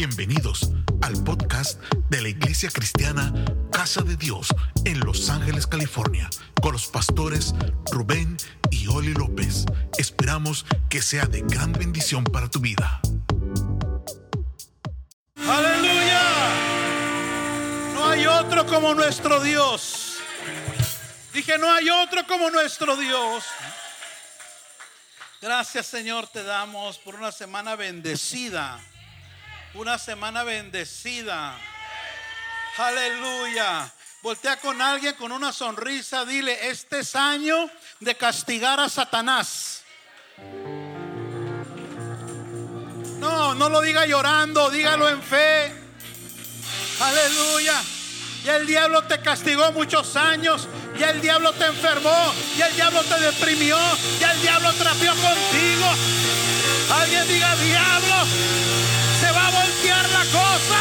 Bienvenidos al podcast de la Iglesia Cristiana Casa de Dios en Los Ángeles, California, con los pastores Rubén y Oli López. Esperamos que sea de gran bendición para tu vida. Aleluya. No hay otro como nuestro Dios. Dije, no hay otro como nuestro Dios. Gracias Señor te damos por una semana bendecida. Una semana bendecida. Aleluya. Voltea con alguien con una sonrisa. Dile, este es año de castigar a Satanás. No, no lo diga llorando, dígalo en fe. Aleluya. Ya el diablo te castigó muchos años. Ya el diablo te enfermó. Ya el diablo te deprimió. Ya el diablo trapeó contigo. Alguien diga, diablo, va a voltear la cosa.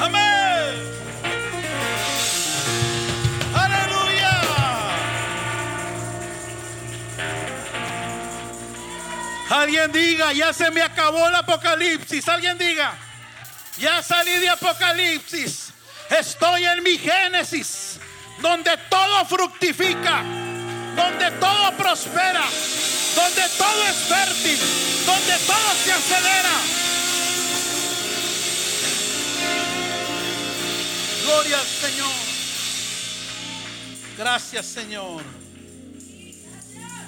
Amén. Aleluya. Alguien diga, ya se me acabó el apocalipsis. Alguien diga, ya salí de apocalipsis. Estoy en mi génesis, donde todo fructifica, donde todo prospera, donde todo es fértil, donde todo se acelera. Gloria al Señor. Gracias Señor.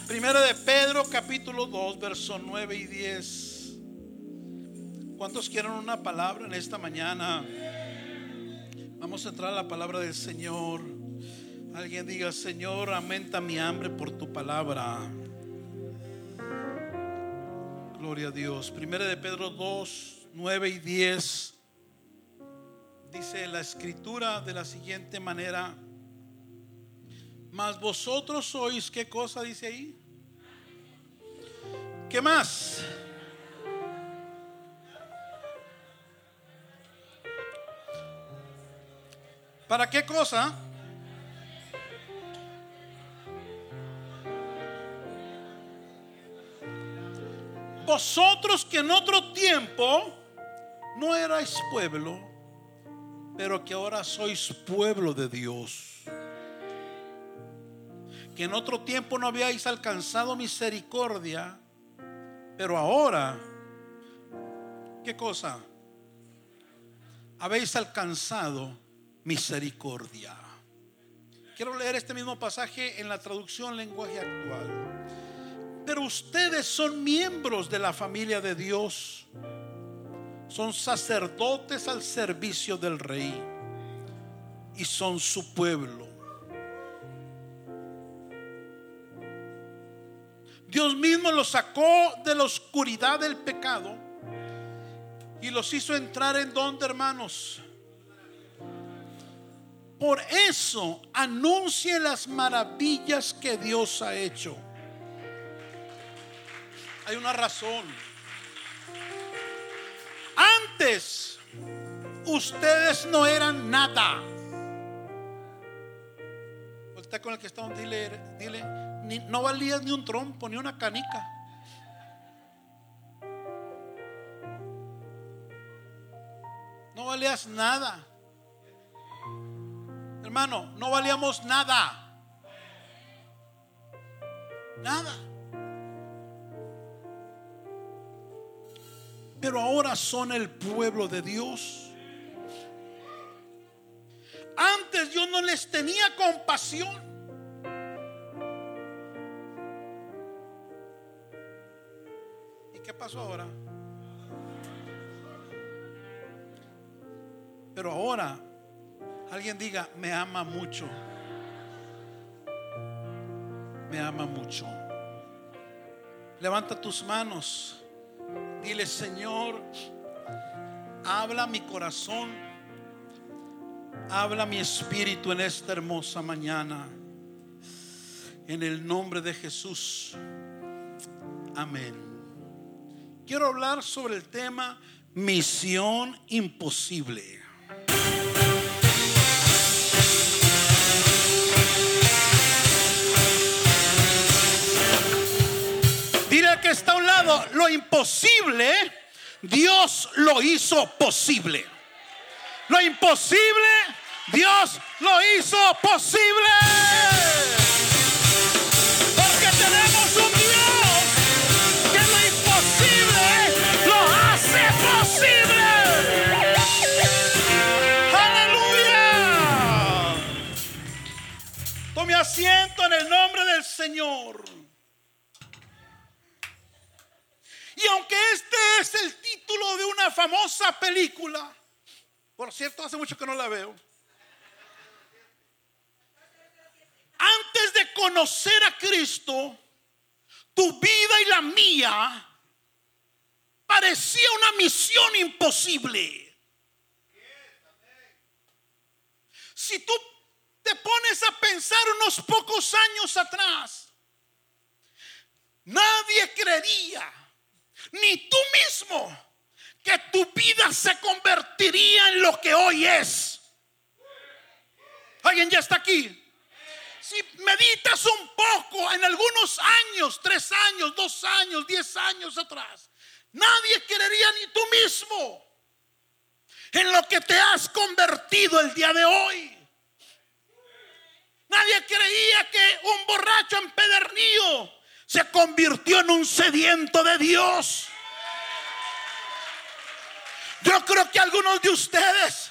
Primero de Pedro capítulo 2, versos 9 y 10. ¿Cuántos quieren una palabra en esta mañana? Vamos a entrar a la palabra del Señor. Alguien diga, Señor, aumenta mi hambre por tu palabra. Gloria a Dios. Primera de Pedro 2, 9 y 10. Dice la escritura de la siguiente manera. Mas vosotros sois, ¿qué cosa dice ahí? ¿Qué más? ¿Para qué cosa? Vosotros que en otro tiempo no erais pueblo, pero que ahora sois pueblo de Dios. Que en otro tiempo no habíais alcanzado misericordia, pero ahora, ¿qué cosa? Habéis alcanzado misericordia. Quiero leer este mismo pasaje en la traducción lenguaje actual. Pero ustedes son miembros de la familia de Dios. Son sacerdotes al servicio del rey. Y son su pueblo. Dios mismo los sacó de la oscuridad del pecado y los hizo entrar en donde, hermanos, por eso anuncie las maravillas que Dios ha hecho. Hay una razón. Antes ustedes no eran nada. Está con el que está, dile, dile, no valías ni un trompo, ni una canica. No valías nada. Hermano, no valíamos nada. Nada. Pero ahora son el pueblo de Dios. Antes yo no les tenía compasión. ¿Y qué pasó ahora? Pero ahora Alguien diga, me ama mucho. Me ama mucho. Levanta tus manos. Dile, Señor, habla mi corazón. Habla mi espíritu en esta hermosa mañana. En el nombre de Jesús. Amén. Quiero hablar sobre el tema misión imposible. Está a un lado, lo imposible, Dios lo hizo posible. Lo imposible, Dios lo hizo posible. Porque tenemos un Dios que lo imposible lo hace posible. Aleluya. Tome asiento en el nombre del Señor. Aunque este es el título de una famosa película, por cierto, hace mucho que no la veo. Antes de conocer a Cristo, tu vida y la mía parecía una misión imposible. Si tú te pones a pensar unos pocos años atrás, nadie creería, ni tú mismo, que tu vida se convertiría en lo que hoy es. ¿Alguien ya está aquí? Si meditas un poco en algunos años, tres años, dos años, diez años atrás, nadie creería ni tú mismo en lo que te has convertido el día de hoy. Nadie creía que un borracho empedernido se convirtió en un sediento de Dios. Yo creo que algunos de ustedes,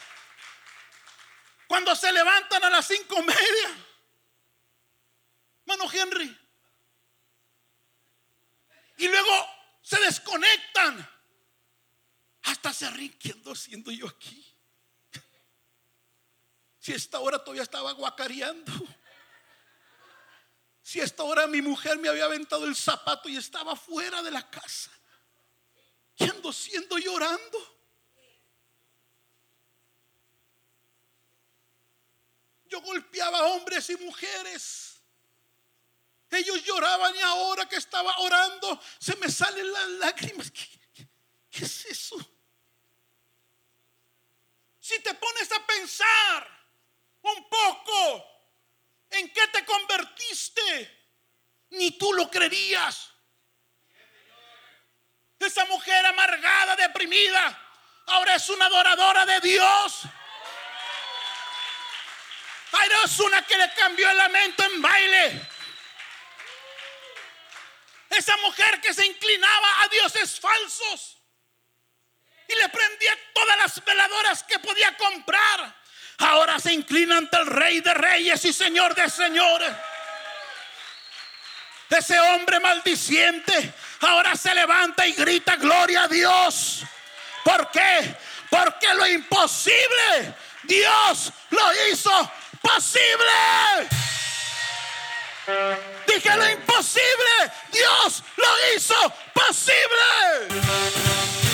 cuando se levantan a las cinco media, mano Henry, y luego se desconectan, hasta se ríen, siendo yo aquí? Si esta hora todavía estaba guacareando. Si esta hora mi mujer me había aventado el zapato y estaba fuera de la casa. Y ando siendo llorando. Yo golpeaba a hombres y mujeres. Ellos lloraban y ahora que estaba orando se me salen las lágrimas. ¿Qué, es eso? Si te pones a pensar un poco en qué te convertiste, ni tú lo creerías. Esa mujer amargada, deprimida, ahora es una adoradora de Dios. Ahora es una que le cambió el lamento en baile. Esa mujer que se inclinaba a dioses falsos y le prendía todas las veladoras que podía comprar ahora se inclina ante el rey de reyes y señor de señores. Ese hombre maldiciente ahora se levanta y grita gloria a Dios. ¿Por qué? Porque lo imposible Dios lo hizo posible. Dije lo imposible, Dios lo hizo posible.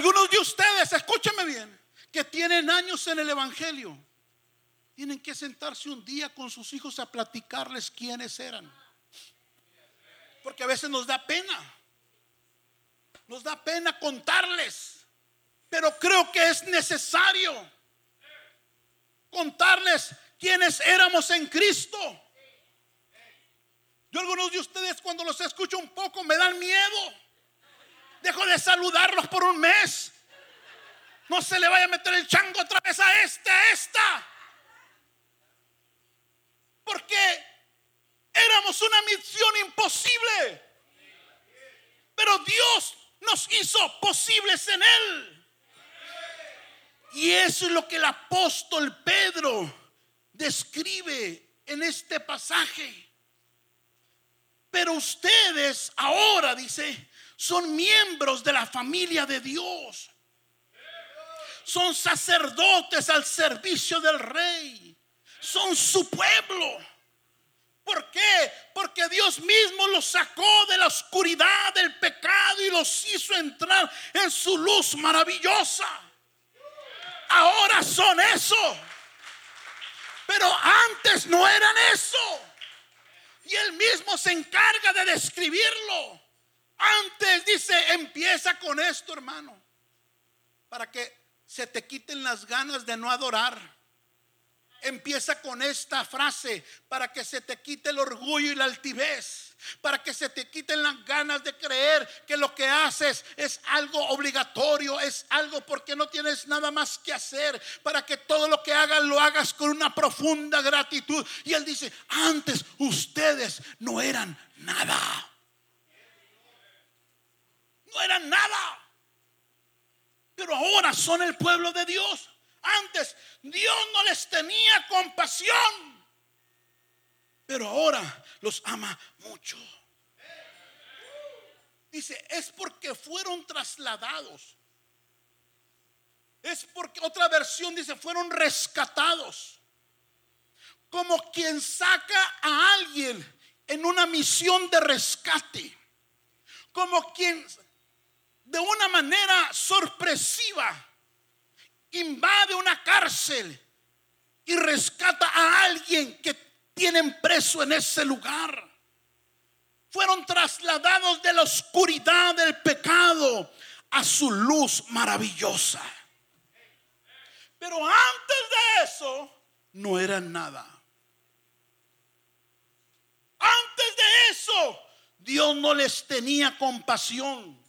Algunos de ustedes, escúchenme bien, que tienen años en el Evangelio, tienen que sentarse un día con sus hijos a platicarles quiénes eran. Porque a veces nos da pena. Nos da pena contarles. Pero creo que es necesario contarles quiénes éramos en Cristo. Yo algunos de ustedes cuando los escucho un poco me dan miedo. Dejo de saludarlos por un mes. No se le vaya a meter el chango otra vez a este, a esta. Porque éramos una misión imposible. Pero Dios nos hizo posibles en Él. Y eso es lo que el apóstol Pedro describe en este pasaje. Pero ustedes ahora, dice, son miembros de la familia de Dios. Son sacerdotes al servicio del rey. Son su pueblo. ¿Por qué? Porque Dios mismo los sacó de la oscuridad del pecado y los hizo entrar en su luz maravillosa. Ahora son eso. Pero antes no eran eso. Y él mismo se encarga de describirlo. Antes dice, empieza con esto, hermano, para que se te quiten las ganas de no adorar. Empieza con esta frase para que se te quite el orgullo y la altivez, para que se te quiten las ganas de creer que lo que haces es algo obligatorio, es algo porque no tienes nada más que hacer, para que todo lo que hagas lo hagas con una profunda gratitud. Y él dice, antes ustedes no eran nada. No eran nada pero ahora son el pueblo de Dios. Antes Dios no les tenía compasión, pero ahora los ama mucho. Dice, es porque fueron trasladados. Es porque otra versión dice, fueron rescatados. Como quien saca a alguien en una misión de rescate. Como quien de una manera sorpresiva invade una cárcel y rescata a alguien que tienen preso en ese lugar. Fueron trasladados de la oscuridad del pecado a su luz maravillosa. Pero antes de eso no eran nada. Antes de eso Dios no les tenía compasión.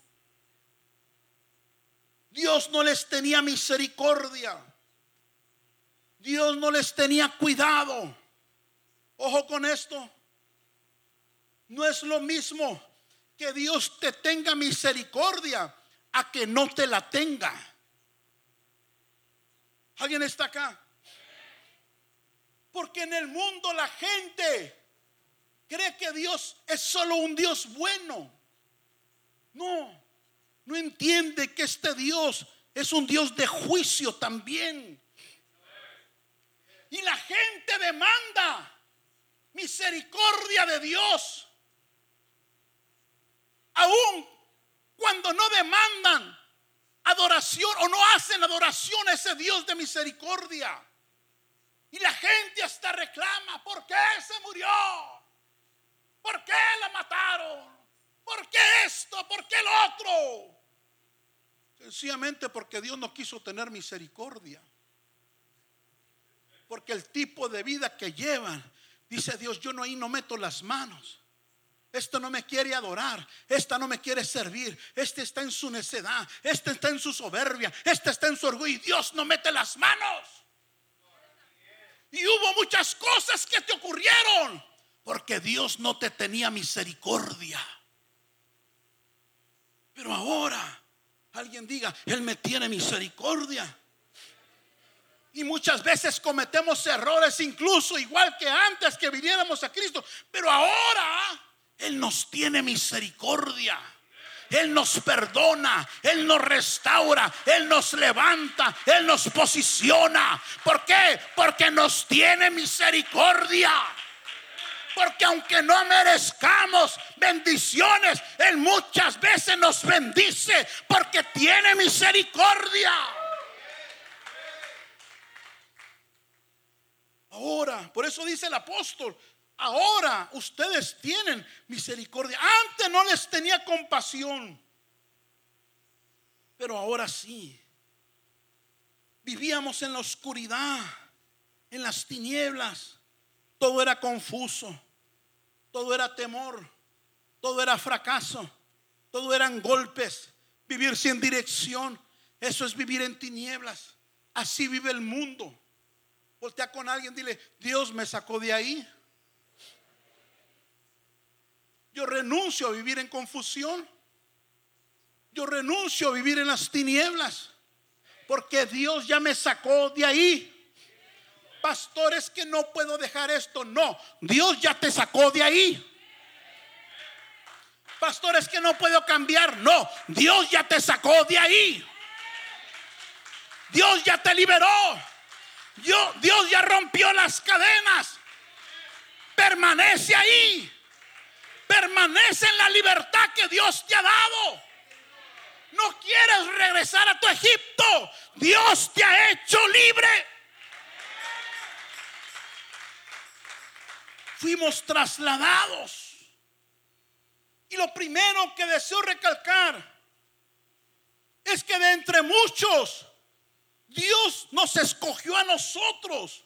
Dios no les tenía misericordia. Dios no les tenía cuidado. Ojo con esto. No es lo mismo que Dios te tenga misericordia a que no te la tenga. ¿Alguien está acá? Porque en el mundo la gente cree que Dios es solo un Dios bueno. No, no entiende que este Dios es un Dios de juicio también. Y la gente demanda misericordia de Dios. Aún cuando no demandan adoración o no hacen adoración a ese Dios de misericordia. Y la gente hasta reclama, ¿por qué se murió? ¿Por qué la mataron? ¿Por qué esto? ¿Por qué lo otro? Sencillamente porque Dios no quiso tener misericordia. Porque el tipo de vida que llevan, dice Dios, yo no ahí no meto las manos. Esto no me quiere adorar, esta no me quiere servir, este está en su necedad, este está en su soberbia, este está en su orgullo y Dios no mete las manos. Y hubo muchas cosas que te ocurrieron porque Dios no te tenía misericordia. Pero ahora alguien diga, Él me tiene misericordia. Y muchas veces cometemos errores, incluso igual que antes que viniéramos a Cristo. Pero ahora Él nos tiene misericordia. Él nos perdona, Él nos restaura, Él nos levanta, Él nos posiciona. ¿Por qué? Porque nos tiene misericordia. Porque aunque no merezcamos bendiciones, Él muchas veces nos bendice porque tiene misericordia. Ahora, por eso dice el apóstol, ahora ustedes tienen misericordia. Antes no les tenía compasión, pero ahora sí. Vivíamos en la oscuridad, en las tinieblas todo era confuso, todo era temor, todo era fracaso, todo eran golpes, vivir sin dirección. Eso es vivir en tinieblas. Así vive el mundo. Voltea con alguien, dile, Dios me sacó de ahí. Yo renuncio a vivir en confusión. Yo renuncio a vivir en las tinieblas. Porque Dios ya me sacó de ahí pastores que no puedo dejar esto. No, Dios ya te sacó de ahí. Pastores que no puedo cambiar. No, Dios ya te sacó de ahí. Dios ya te liberó. Dios, Dios ya rompió las cadenas. Permanece ahí. Permanece en la libertad que Dios te ha dado. No quieres regresar a tu Egipto. Dios te ha hecho libre. Fuimos trasladados. Y lo primero que deseo recalcar es que de entre muchos Dios nos escogió a nosotros.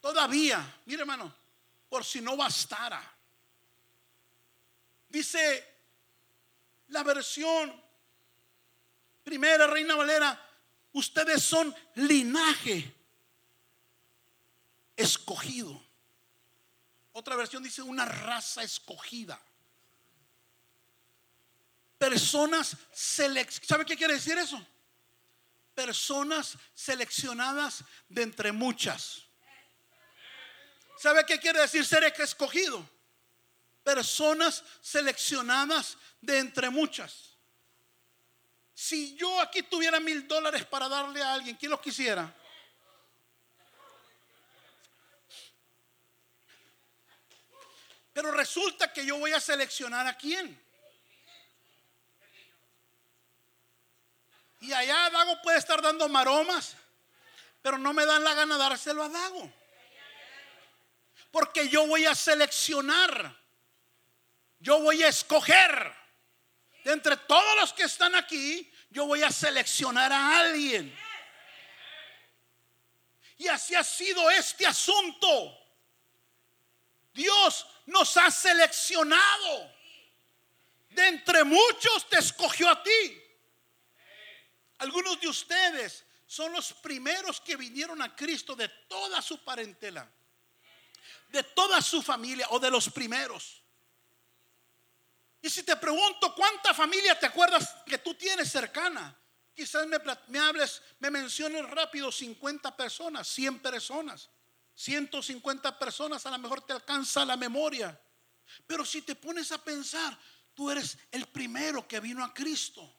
Todavía, mire hermano, por si no bastara. Dice la versión primera, Reina Valera, ustedes son linaje escogido. Otra versión dice una raza escogida. Personas seleccionadas. ¿Sabe qué quiere decir eso? Personas seleccionadas de entre muchas. ¿Sabe qué quiere decir ser escogido? Personas seleccionadas de entre muchas. Si yo aquí tuviera mil dólares para darle a alguien, ¿quién los quisiera? Pero resulta que yo voy a seleccionar a quién. Y allá Dago puede estar dando maromas, pero no me dan la gana dárselo a Dago. Porque yo voy a seleccionar, yo voy a escoger. De entre todos los que están aquí, yo voy a seleccionar a alguien. Y así ha sido este asunto. Dios nos ha seleccionado. De entre muchos te escogió a ti. Algunos de ustedes son los primeros que vinieron a Cristo de toda su parentela, de toda su familia o de los primeros. Y si te pregunto cuánta familia te acuerdas que tú tienes cercana, quizás me, me hables, me menciones rápido 50 personas, 100 personas, 150 personas, a lo mejor te alcanza la memoria. Pero si te pones a pensar, tú eres el primero que vino a Cristo.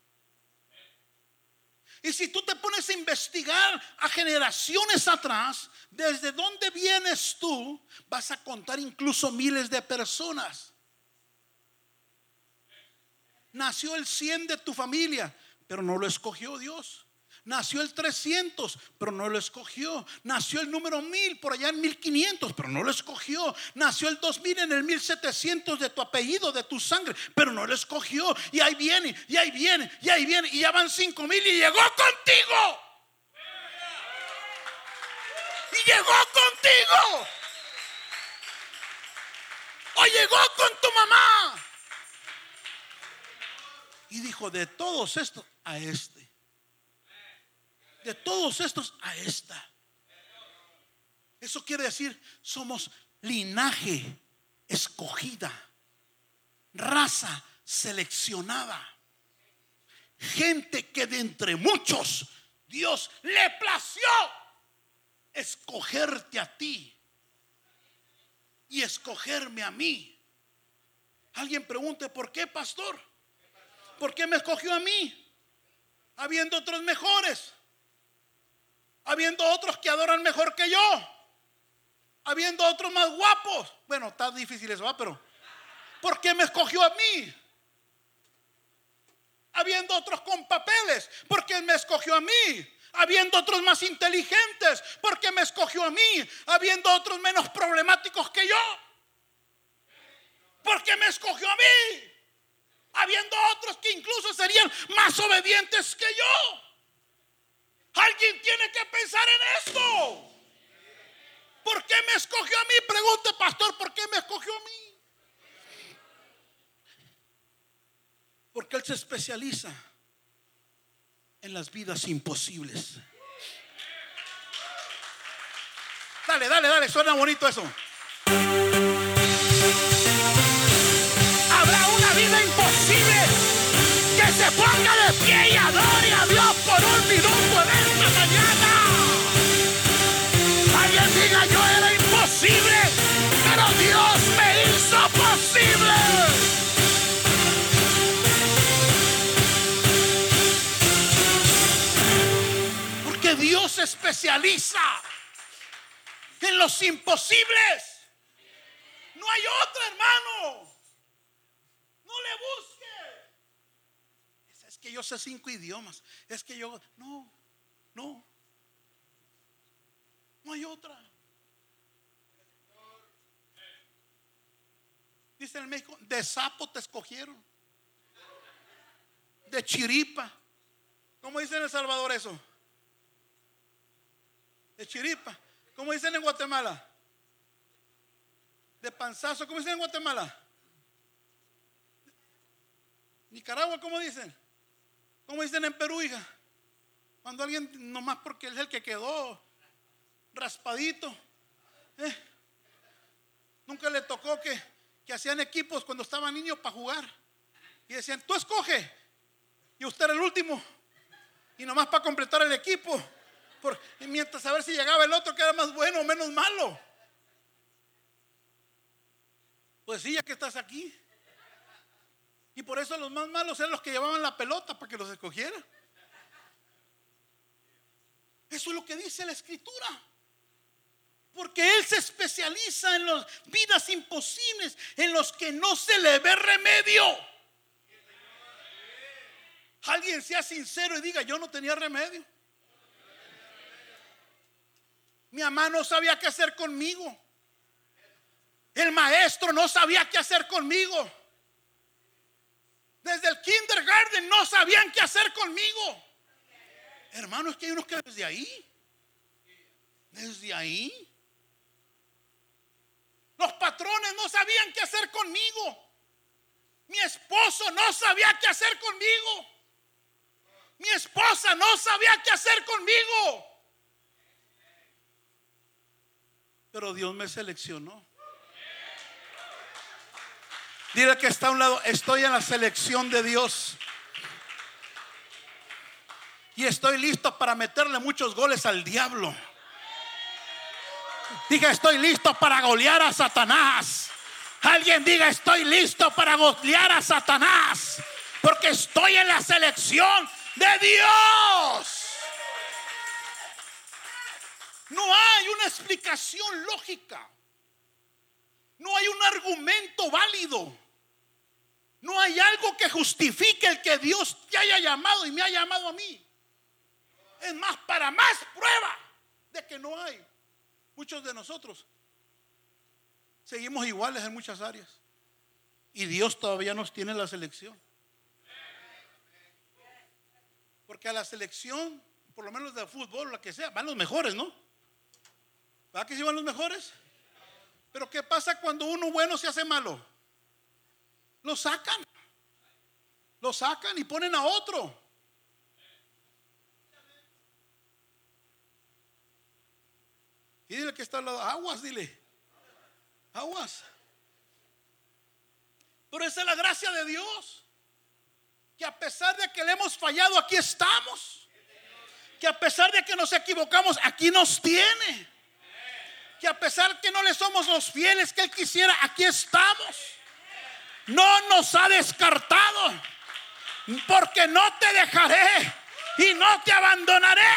Y si tú te pones a investigar a generaciones atrás, desde dónde vienes tú, vas a contar incluso miles de personas. Nació el 100 de tu familia, pero no lo escogió Dios. Nació el 300, pero no lo escogió. Nació el número 1000 por allá en 1500, pero no lo escogió. Nació el 2000 en el 1700 de tu apellido, de tu sangre, pero no lo escogió. Y ahí viene, y ahí viene, y ahí viene, y ya van 5000 y llegó contigo. Y llegó contigo. O llegó con tu mamá. Y dijo, de todos estos, a este de todos estos a esta. Eso quiere decir, somos linaje escogida, raza seleccionada, gente que de entre muchos Dios le plació escogerte a ti y escogerme a mí. Alguien pregunte, ¿por qué, pastor? ¿Por qué me escogió a mí? Habiendo otros mejores habiendo otros que adoran mejor que yo, habiendo otros más guapos. Bueno, está difícil eso, ¿va? pero ¿por qué me escogió a mí? Habiendo otros con papeles, ¿por qué me escogió a mí? Habiendo otros más inteligentes, ¿por qué me escogió a mí? Habiendo otros menos problemáticos que yo, ¿por qué me escogió a mí? Habiendo otros que incluso serían más obedientes que yo. Alguien tiene que pensar en esto. ¿Por qué me escogió a mí? Pregunte, pastor, ¿por qué me escogió a mí? Porque Él se especializa en las vidas imposibles. Dale, dale, dale, suena bonito eso. Especializa en los imposibles. No hay otro hermano. No le busques que yo sé cinco idiomas. Es que yo, no, no. No hay otra. Dice en México, de sapo te escogieron. De chiripa. ¿Cómo dicen en El Salvador eso? De chiripa. ¿Cómo dicen en Guatemala? De panzazo. ¿Cómo dicen en Guatemala? Nicaragua, ¿cómo dicen? ¿Cómo dicen en Perú, hija? Cuando alguien, nomás porque es el que quedó raspadito. ¿eh? Nunca le tocó que, que hacían equipos cuando estaba niño para jugar. Y decían, tú escoge. Y usted era el último. Y nomás para completar el equipo. Por, mientras a ver si llegaba el otro que era más bueno o menos malo. Pues sí, ya que estás aquí. Y por eso los más malos eran los que llevaban la pelota para que los escogiera. Eso es lo que dice la escritura. Porque Él se especializa en las vidas imposibles, en los que no se le ve remedio. Alguien sea sincero y diga, yo no tenía remedio. Mi mamá no sabía qué hacer conmigo. El maestro no sabía qué hacer conmigo. Desde el kindergarten no sabían qué hacer conmigo. Hermano, es que hay unos que desde ahí, desde ahí, los patrones no sabían qué hacer conmigo. Mi esposo no sabía qué hacer conmigo. Mi esposa no sabía qué hacer conmigo. Pero Dios me seleccionó. Dile que está a un lado, estoy en la selección de Dios. Y estoy listo para meterle muchos goles al diablo. Dije, estoy listo para golear a Satanás. Alguien diga, estoy listo para golear a Satanás. Porque estoy en la selección de Dios. No hay una explicación lógica. No hay un argumento válido. No hay algo que justifique el que Dios te haya llamado y me ha llamado a mí. Es más, para más prueba de que no hay. Muchos de nosotros seguimos iguales en muchas áreas. Y Dios todavía nos tiene la selección. Porque a la selección, por lo menos de fútbol, la que sea, van los mejores, ¿no? ¿Va que sí van los mejores? Pero ¿qué pasa cuando uno bueno se hace malo? Lo sacan. Lo sacan y ponen a otro. Y dile que está al lado, aguas, dile. Aguas. Pero esa es la gracia de Dios. Que a pesar de que le hemos fallado, aquí estamos. Que a pesar de que nos equivocamos, aquí nos tiene. Que a pesar que no le somos los fieles que Él quisiera, aquí estamos no nos ha descartado, porque no te dejaré y no te abandonaré.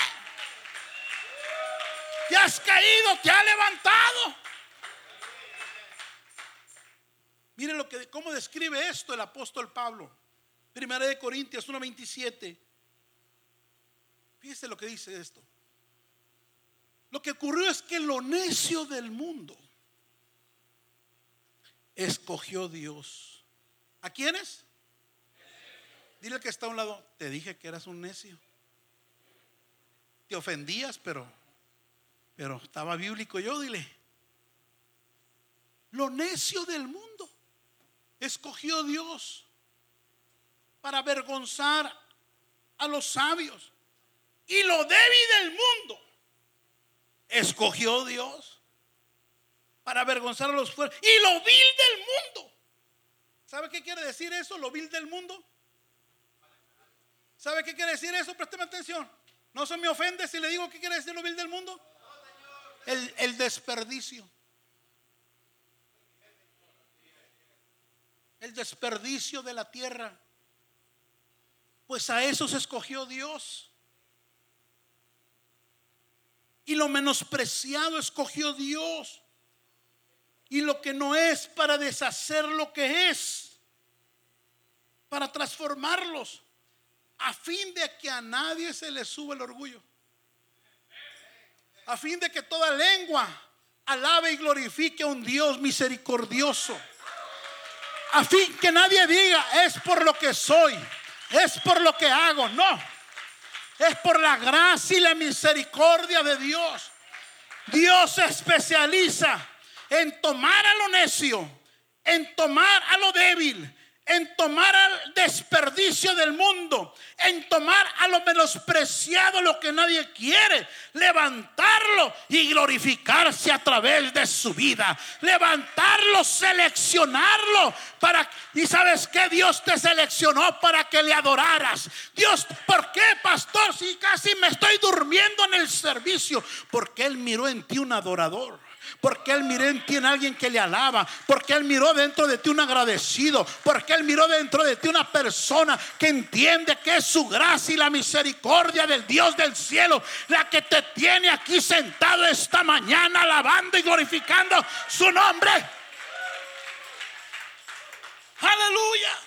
Te has caído, te ha levantado. Mire lo que cómo describe esto el apóstol Pablo. Primera de Corintios 1:27. Fíjese lo que dice esto. Lo que ocurrió es que lo necio del mundo escogió Dios ¿A quiénes? Dile que está a un lado, te dije que eras un necio. Te ofendías, pero pero estaba bíblico yo, dile. Lo necio del mundo escogió Dios para avergonzar a los sabios. Y lo débil del mundo escogió Dios para avergonzar a los fuertes. Y lo vil del mundo ¿Sabe qué quiere decir eso? Lo vil del mundo. ¿Sabe qué quiere decir eso? Présteme atención. No se me ofende si le digo qué quiere decir lo vil del mundo. El, el desperdicio. El desperdicio de la tierra. Pues a eso escogió Dios. Y lo menospreciado escogió Dios. Y lo que no es para deshacer lo que es, para transformarlos, a fin de que a nadie se le sube el orgullo, a fin de que toda lengua alabe y glorifique a un Dios misericordioso, a fin que nadie diga es por lo que soy, es por lo que hago, no, Es por la gracia y la misericordia de Dios. Dios se especializa en tomar a lo necio, en tomar a lo débil, en tomar al desperdicio del mundo, en tomar a lo menospreciado, lo que nadie quiere, levantarlo y glorificarse a través de su vida, levantarlo, seleccionarlo para y sabes que Dios te seleccionó para que le adoraras. Dios, ¿por qué, pastor? Si casi me estoy durmiendo en el servicio, porque él miró en ti un adorador. Porque Él miró en ti en alguien que le alaba. Porque Él miró dentro de ti un agradecido. Porque Él miró dentro de ti una persona que entiende que es su gracia y la misericordia del Dios del cielo la que te tiene aquí sentado esta mañana alabando y glorificando su nombre. Aleluya.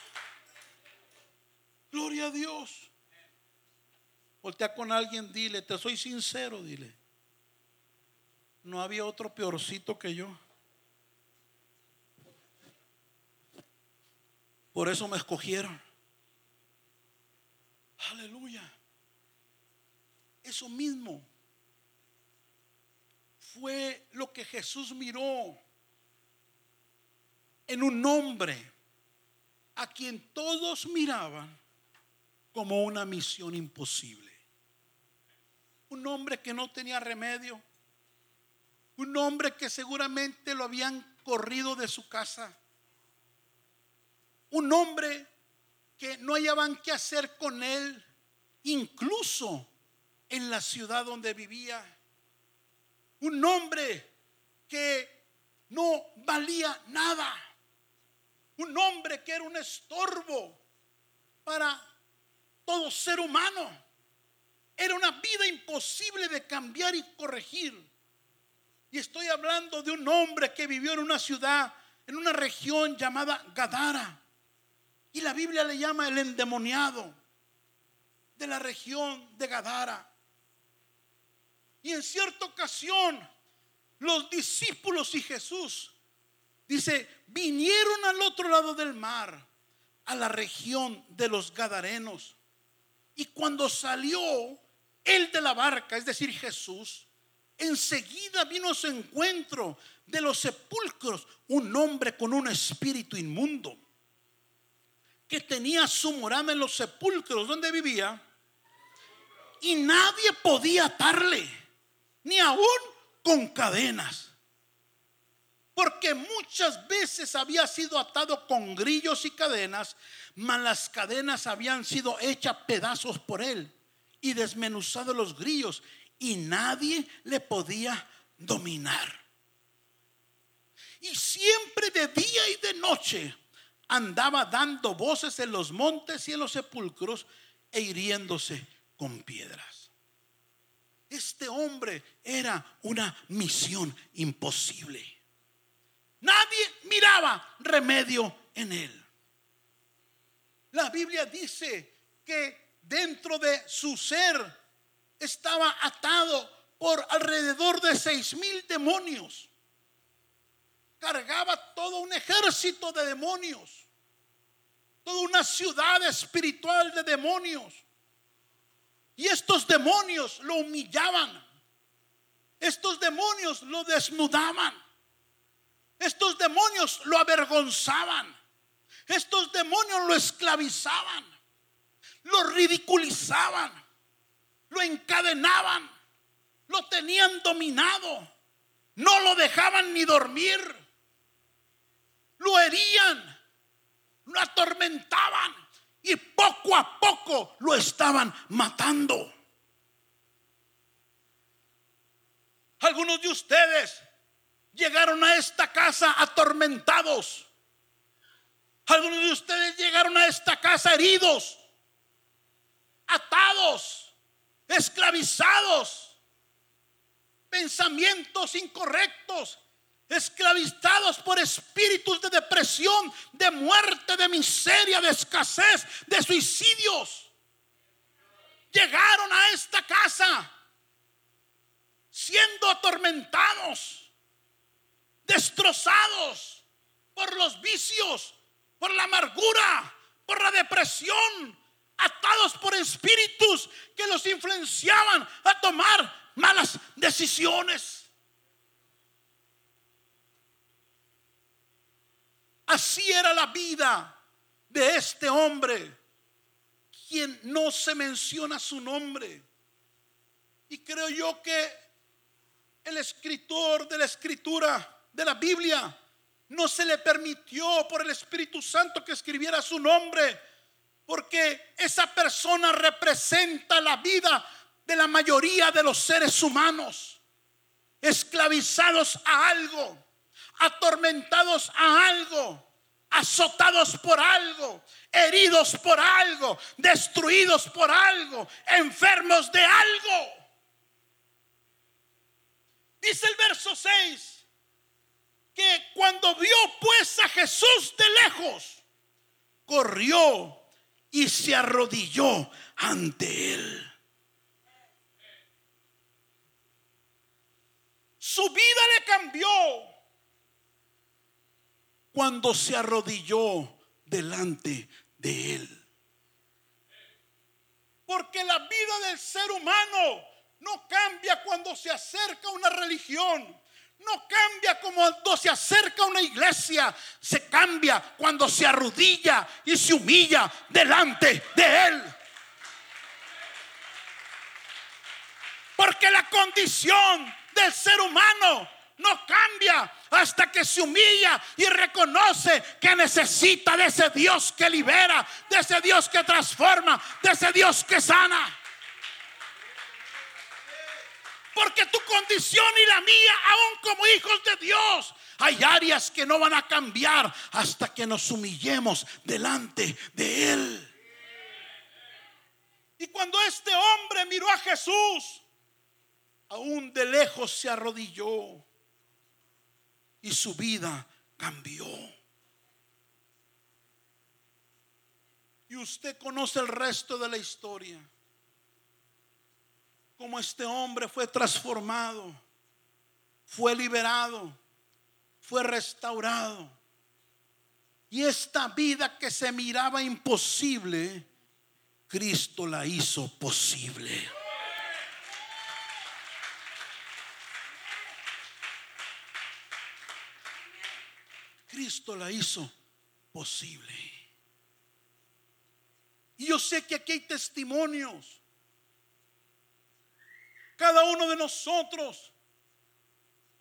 Gloria a Dios. Voltea con alguien, dile, te soy sincero, dile no había otro peorcito que yo. Por eso me escogieron. Aleluya. Eso mismo fue lo que Jesús miró en un hombre a quien todos miraban como una misión imposible. Un hombre que no tenía remedio, un hombre que seguramente lo habían corrido de su casa. Un hombre que no hallaban qué hacer con él, incluso en la ciudad donde vivía. Un hombre que no valía nada. Un hombre que era un estorbo para todo ser humano. Era una vida imposible de cambiar y corregir. Y estoy hablando de un hombre que vivió en una ciudad, en una región llamada Gadara. Y la Biblia le llama el endemoniado de la región de Gadara. Y en cierta ocasión, los discípulos y Jesús, dice, vinieron al otro lado del mar, a la región de los Gadarenos. Y cuando salió él de la barca, es decir, Jesús, enseguida vino a su encuentro de los sepulcros un hombre con un espíritu inmundo que tenía su morada en los sepulcros donde vivía y nadie podía atarle, ni aún con cadenas. Porque muchas veces había sido atado con grillos y cadenas, mas las cadenas habían sido hechas pedazos por él y desmenuzados los grillos y nadie le podía dominar. Y siempre de día y de noche andaba dando voces en los montes y en los sepulcros e hiriéndose con piedras. Este hombre era una misión imposible. Nadie miraba remedio en él. La Biblia dice que dentro de su ser estaba atado por alrededor de seis mil demonios. Cargaba todo un ejército de demonios, toda una ciudad espiritual de demonios. Y estos demonios lo humillaban. Estos demonios lo desnudaban. Estos demonios lo avergonzaban. Estos demonios lo esclavizaban. Lo ridiculizaban lo encadenaban, lo tenían dominado, no lo dejaban ni dormir, lo herían, lo atormentaban y poco a poco lo estaban matando. Algunos de ustedes llegaron a esta casa atormentados. Algunos de ustedes llegaron a esta casa heridos, atados esclavizados, pensamientos incorrectos, esclavizados por espíritus de depresión, de muerte, de miseria, de escasez, de suicidios. Llegaron a esta casa siendo atormentados, destrozados por los vicios, por la amargura, por la depresión, atados por espíritus que los influenciaban a tomar malas decisiones. Así era la vida de este hombre, quien no se menciona su nombre. Y creo yo que el escritor de la escritura de la Biblia no se le permitió por el Espíritu Santo que escribiera su nombre, porque esa persona representa la vida de la mayoría de los seres humanos, esclavizados a algo, atormentados a algo, azotados por algo, heridos por algo, destruidos por algo, enfermos de algo. Dice el verso 6 que cuando vio pues a Jesús de lejos, corrió y se arrodilló ante él. Su vida le cambió cuando se arrodilló delante de él. Porque la vida del ser humano no cambia cuando se acerca a una religión. No cambia cuando se acerca a una iglesia. Se cambia cuando se arrodilla y se humilla delante de Él. Porque la condición del ser humano no cambia hasta que se humilla y reconoce que necesita de ese Dios que libera, de ese Dios que transforma, de ese Dios que sana. Porque tu condición y la mía, aún como hijos de Dios, hay áreas que no van a cambiar hasta que nos humillemos delante de Él. Y cuando este hombre miró a Jesús, aún de lejos se arrodilló y su vida cambió. Y usted conoce el resto de la historia como este hombre fue transformado, fue liberado, fue restaurado. Y esta vida que se miraba imposible, Cristo la hizo posible. Cristo la hizo posible. Y yo sé que aquí hay testimonios cada uno de nosotros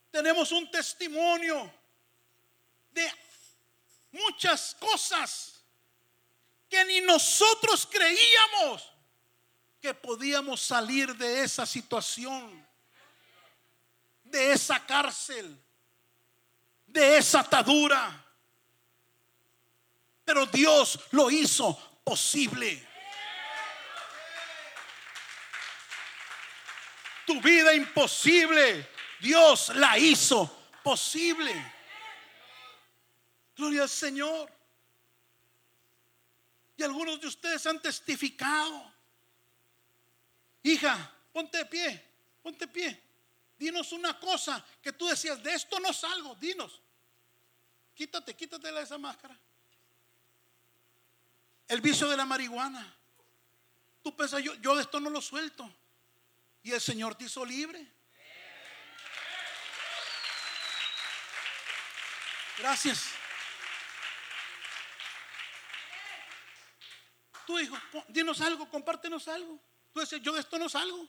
tenemos un testimonio de muchas cosas que ni nosotros creíamos que podíamos salir de esa situación, de esa cárcel, de esa atadura. Pero Dios lo hizo posible. Tu vida imposible, Dios la hizo posible. Gloria al Señor. Y algunos de ustedes han testificado. Hija, ponte de pie, ponte de pie. Dinos una cosa que tú decías, de esto no salgo, dinos. Quítate, quítate esa máscara. El vicio de la marihuana. Tú piensas, yo, yo de esto no lo suelto. Y el Señor te hizo libre. Gracias. Tú hijo, dinos algo, compártenos algo. Tú dices, yo de esto no salgo.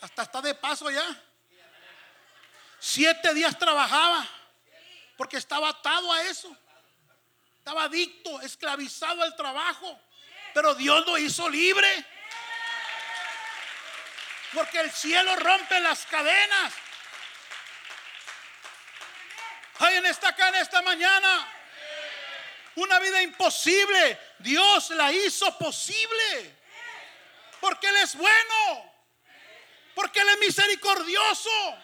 Hasta está de paso ya. Siete días trabajaba porque estaba atado a eso. Estaba adicto, esclavizado al trabajo. Pero Dios lo hizo libre. Porque el cielo rompe las cadenas. Hay en esta acá en esta mañana una vida imposible. Dios la hizo posible. Porque Él es bueno. Porque Él es misericordioso.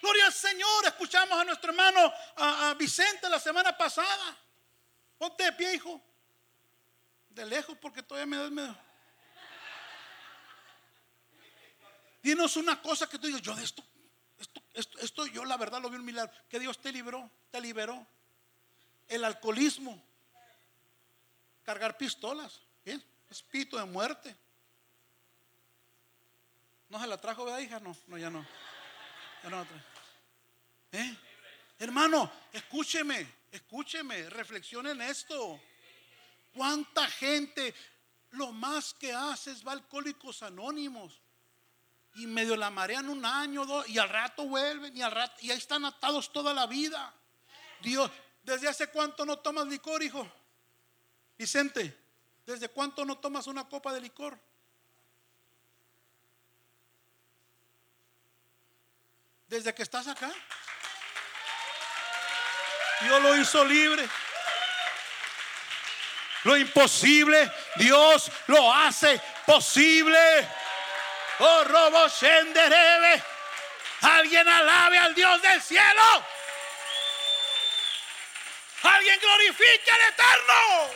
Gloria al Señor. Escuchamos a nuestro hermano a, Vicente la semana pasada. Ponte de pie, hijo. De lejos, porque todavía me da miedo. Dinos una cosa que tú digas, yo de esto, esto, esto, esto yo la verdad lo vi un milagro. Que Dios te libró, te liberó. El alcoholismo, cargar pistolas, bien, espíritu de muerte. ¿No se la trajo, verdad, hija? No, no, ya no. Ya no la trajo. ¿Eh? Hermano, escúcheme, escúcheme, reflexione en esto. ¿Cuánta gente lo más que hace es va alcohólicos anónimos? Y medio la marean un año, dos, y al rato vuelven, y al rato, y ahí están atados toda la vida. Dios, ¿desde hace cuánto no tomas licor, hijo? Vicente, ¿desde cuánto no tomas una copa de licor? Desde que estás acá. Dios lo hizo libre. Lo imposible, Dios lo hace posible. Oh, robo shenderebe. Alguien alabe al Dios del cielo. Alguien glorifique al Eterno.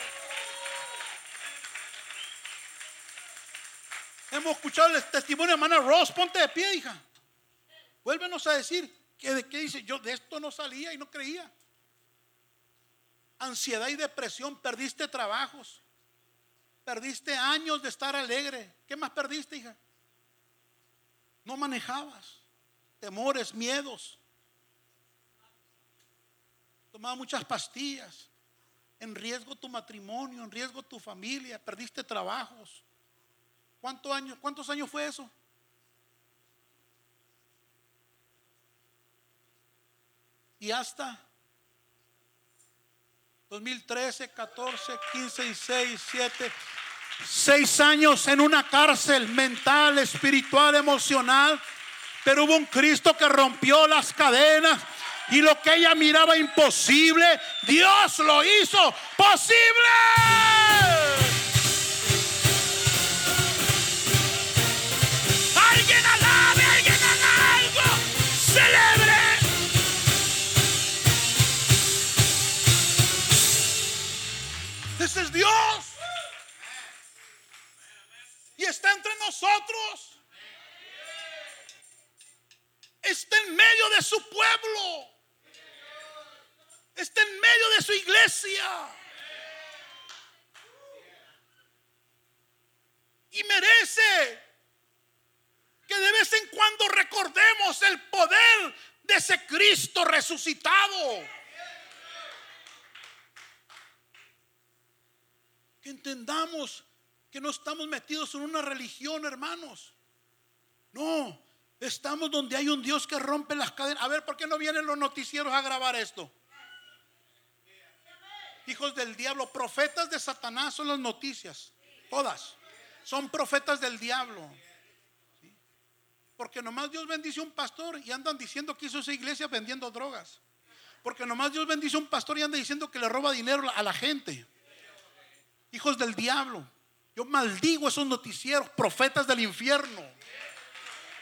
Hemos escuchado el testimonio de hermana Ross. Ponte de pie, hija. Vuélvenos a decir que de qué dice. Yo de esto no salía y no creía ansiedad y depresión, perdiste trabajos, perdiste años de estar alegre. ¿Qué más perdiste, hija? No manejabas, temores, miedos. Tomaba muchas pastillas, en riesgo tu matrimonio, en riesgo tu familia, perdiste trabajos. ¿Cuántos años, cuántos años fue eso? Y hasta 2013, 14, 15, 16, 7, seis años en una cárcel mental, espiritual, emocional. Pero hubo un Cristo que rompió las cadenas y lo que ella miraba imposible, Dios lo hizo posible. Dios. Y está entre nosotros. Está en medio de su pueblo. Está en medio de su iglesia. Y merece que de vez en cuando recordemos el poder de ese Cristo resucitado. Que entendamos que no estamos metidos en una religión, hermanos. No, estamos donde hay un Dios que rompe las cadenas. A ver, ¿por qué no vienen los noticieros a grabar esto? Hijos del diablo, profetas de Satanás son las noticias. Todas. Son profetas del diablo. Porque nomás Dios bendice a un pastor y andan diciendo que hizo esa iglesia vendiendo drogas. Porque nomás Dios bendice a un pastor y anda diciendo que le roba dinero a la gente hijos del diablo. Yo maldigo esos noticieros, profetas del infierno.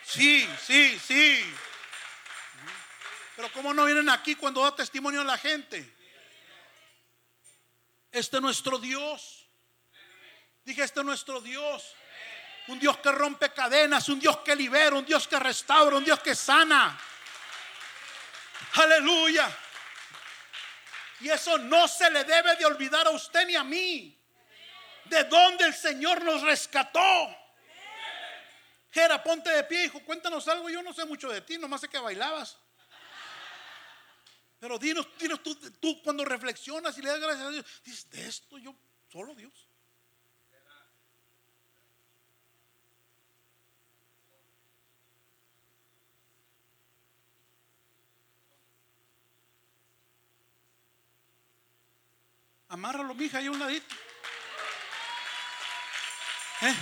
Sí, sí, sí. Pero ¿cómo no vienen aquí cuando da testimonio a la gente? Este es nuestro Dios. Dije, este es nuestro Dios. Un Dios que rompe cadenas, un Dios que libera, un Dios que restaura, un Dios que sana. Aleluya. Y eso no se le debe de olvidar a usted ni a mí de dónde el Señor nos rescató. Jera, ponte de pie, hijo, cuéntanos algo. Yo no sé mucho de ti, nomás sé que bailabas. Pero dinos, dinos tú, tú cuando reflexionas y le das gracias a Dios, dices, de esto yo, solo Dios. Amárralo, mija, ahí un ladito. ¿Eh?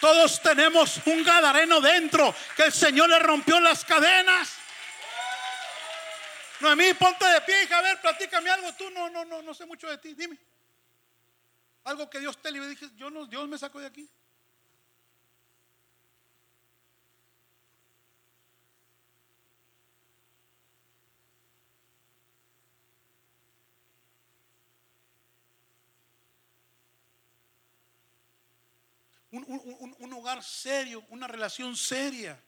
Todos tenemos un gadareno dentro que el Señor le rompió las cadenas. Noemí, ponte de pie, hija, a ver, platícame algo. Tú no, no, no, no sé mucho de ti. Dime. Algo que Dios te libre. Dije, yo no, Dios me sacó de aquí. Un, un, un, hogar serio, una relación seria.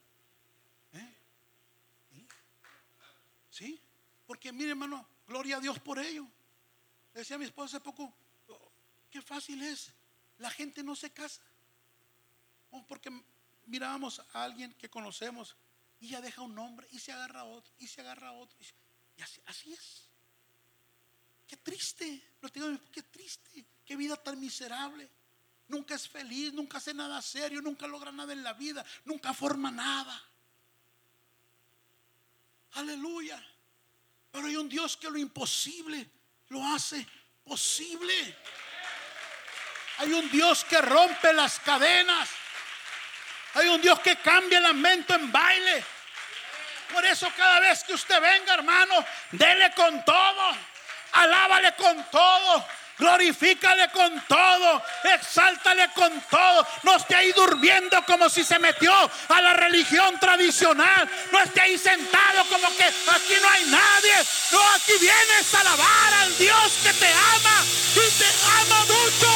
¿Eh? ¿Sí? Porque mire hermano, gloria a Dios por ello. Decía mi esposa hace poco, oh, qué fácil es, la gente no se casa. Oh, porque mirábamos a alguien que conocemos y ya deja un nombre y se agarra a otro y se agarra a otro. Y así, así es. Qué triste, lo digo, qué triste, qué vida tan miserable. Nunca es feliz, nunca hace nada serio, nunca logra nada en la vida, nunca forma nada. Aleluya. Pero hay un Dios que lo imposible lo hace posible. Hay un Dios que rompe las cadenas. Hay un Dios que cambia el lamento en baile. Por eso cada vez que usted venga, hermano, dele con todo. Alábale con todo. Glorifícale con todo, exáltale con todo. No esté ahí durmiendo como si se metió a la religión tradicional. No esté ahí sentado como que aquí no hay nadie. No, aquí vienes a alabar al Dios que te ama y te ama mucho.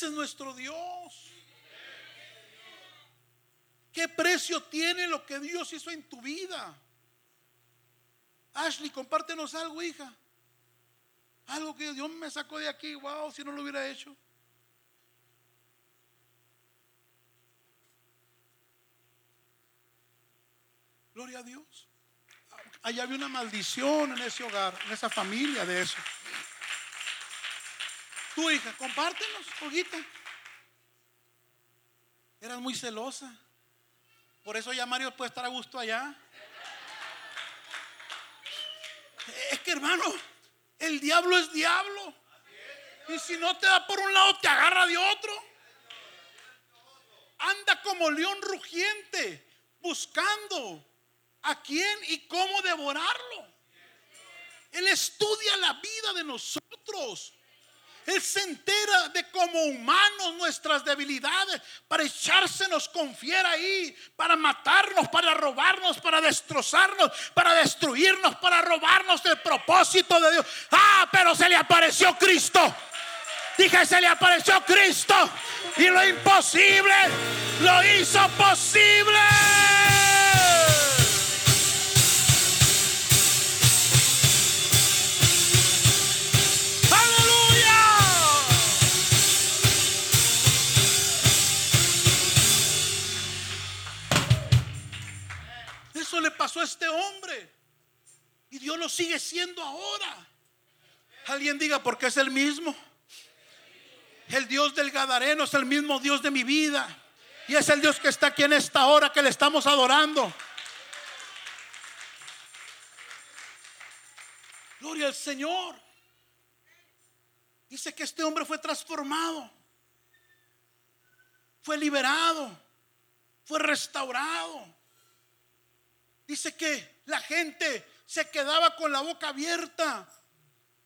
Ese es nuestro Dios. ¿Qué precio tiene lo que Dios hizo en tu vida? Ashley, compártenos algo, hija. Algo que Dios me sacó de aquí, wow, si no lo hubiera hecho. Gloria a Dios. Allá había una maldición en ese hogar, en esa familia de eso. Tu hija, compártenos, hojita. Eras muy celosa. Por eso ya Mario puede estar a gusto allá. Es que hermano, el diablo es diablo. Y si no te da por un lado, te agarra de otro. Anda como león rugiente, buscando a quién y cómo devorarlo. Él estudia la vida de nosotros. Él se entera de como humanos nuestras debilidades para echársenos con fiera ahí, para matarnos, para robarnos, para destrozarnos, para destruirnos, para robarnos el propósito de Dios. Ah, pero se le apareció Cristo. Dije, se le apareció Cristo y lo imposible lo hizo posible. Pasó a este hombre. Y Dios lo sigue siendo ahora. Alguien diga, porque es el mismo. El Dios del Gadareno es el mismo Dios de mi vida. Y es el Dios que está aquí en esta hora que le estamos adorando. Gloria al Señor. Dice que este hombre fue transformado. Fue liberado. Fue restaurado. Dice que la gente se quedaba con la boca abierta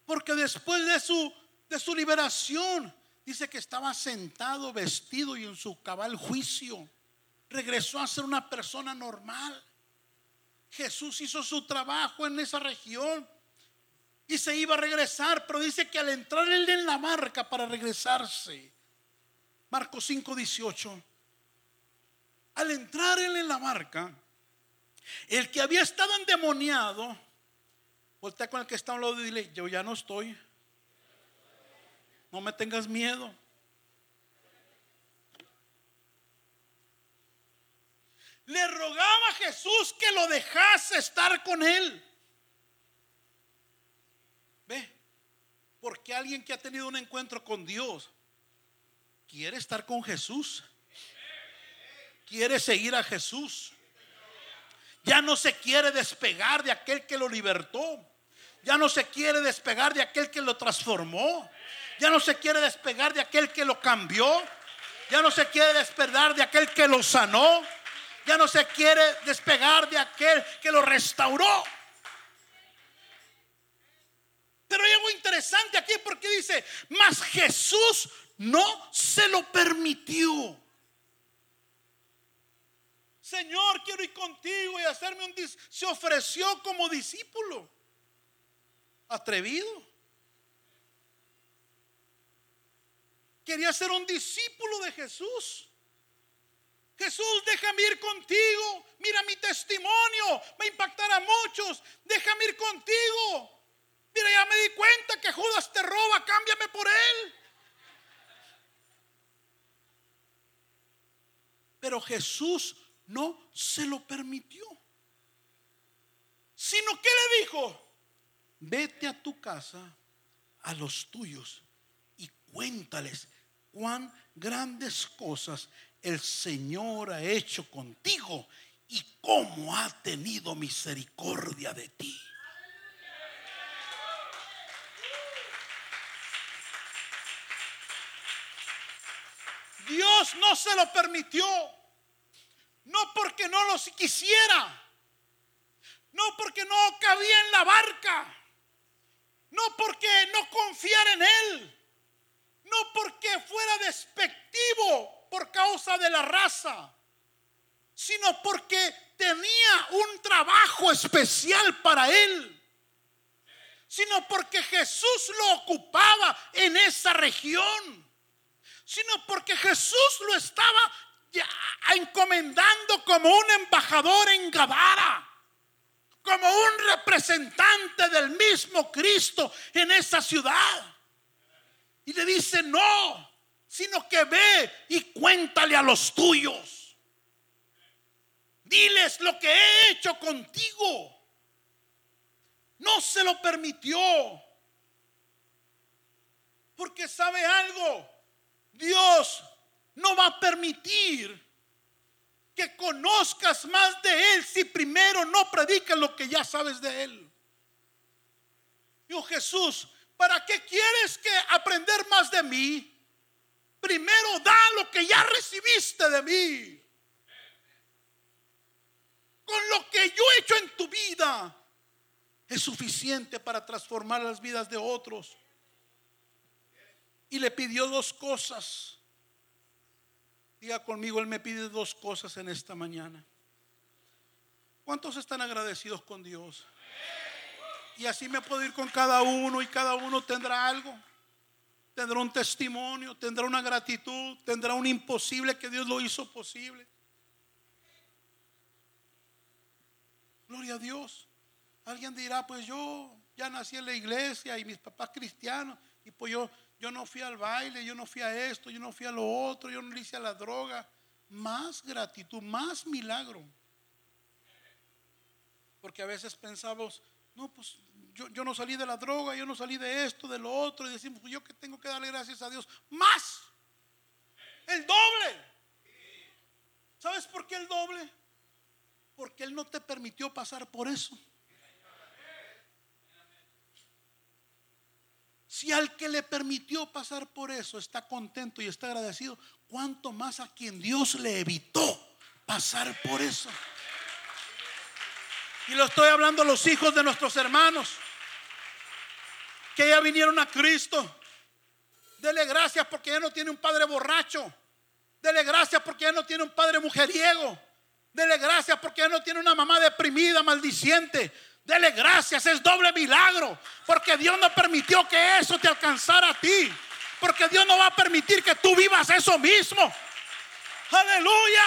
porque después de su, de su liberación, dice que estaba sentado, vestido y en su cabal juicio. Regresó a ser una persona normal. Jesús hizo su trabajo en esa región y se iba a regresar, pero dice que al entrar él en la barca para regresarse, Marcos 5, 18, al entrar él en la barca, el que había estado endemoniado, voltea con el que está a un lado y dile, yo ya no estoy. No me tengas miedo. Le rogaba a Jesús que lo dejase estar con él. Ve, porque alguien que ha tenido un encuentro con Dios quiere estar con Jesús. Quiere seguir a Jesús. Ya no se quiere despegar de aquel que lo libertó. Ya no se quiere despegar de aquel que lo transformó. Ya no se quiere despegar de aquel que lo cambió. Ya no se quiere despegar de aquel que lo sanó. Ya no se quiere despegar de aquel que lo restauró. Pero hay algo interesante aquí porque dice, mas Jesús no se lo permitió Señor, quiero ir contigo y hacerme un dis se ofreció como discípulo. Atrevido. Quería ser un discípulo de Jesús. Jesús, déjame ir contigo. Mira mi testimonio. Va a impactar a muchos. Déjame ir contigo. Mira, ya me di cuenta que Judas te roba. Cámbiame por él. Pero Jesús no se lo permitió. Sino que le dijo, vete a tu casa, a los tuyos, y cuéntales cuán grandes cosas el Señor ha hecho contigo y cómo ha tenido misericordia de ti. Dios no se lo permitió, no porque no lo quisiera, no porque no cabía en la barca, no porque no confiara en Él, no porque fuera despectivo por causa de la raza, sino porque tenía un trabajo especial para él, sino porque Jesús lo ocupaba en esa región, sino porque Jesús lo estaba encomendando como un embajador en Gadara, como un representante del mismo Cristo en esa ciudad. Y le dice, no, sino que ve y cuéntale a los tuyos. Diles lo que he hecho contigo. No se lo permitió. Porque sabe algo, Dios no va a permitir que conozcas más de Él si primero no predicas lo que ya sabes de Él. Dijo Jesús, ¿Para qué quieres que aprender más de mí? Primero da lo que ya recibiste de mí. Con lo que yo he hecho en tu vida es suficiente para transformar las vidas de otros. Y le pidió dos cosas. Diga conmigo, Él me pide dos cosas en esta mañana. ¿Cuántos están agradecidos con Dios? Y así me puedo ir con cada uno y cada uno tendrá algo. Tendrá un testimonio, tendrá una gratitud, tendrá un imposible que Dios lo hizo posible. Gloria a Dios. Alguien dirá, pues yo ya nací en la iglesia y mis papás cristianos y pues yo, yo no fui al baile, yo no fui a esto, yo no fui a lo otro, yo no le hice a la droga. Más gratitud, más milagro. Porque a veces pensamos, no, pues yo, no salí de la droga, yo no salí de esto, de lo otro, y decimos, pues yo que tengo que darle gracias a Dios, más, el doble. ¿Sabes por qué el doble? Porque Él no te permitió pasar por eso. Si al que le permitió pasar por eso está contento y está agradecido, ¿cuánto más a quien Dios le evitó pasar por eso? Y lo estoy hablando a los hijos de nuestros hermanos que ya vinieron a Cristo. Dele gracias porque ya no tiene un padre borracho. Dele gracias porque ya no tiene un padre mujeriego. Dele gracias porque ya no tiene una mamá deprimida, maldiciente. Dele gracias, es doble milagro. Porque Dios no permitió que eso te alcanzara a ti. Porque Dios no va a permitir que tú vivas eso mismo. Aleluya.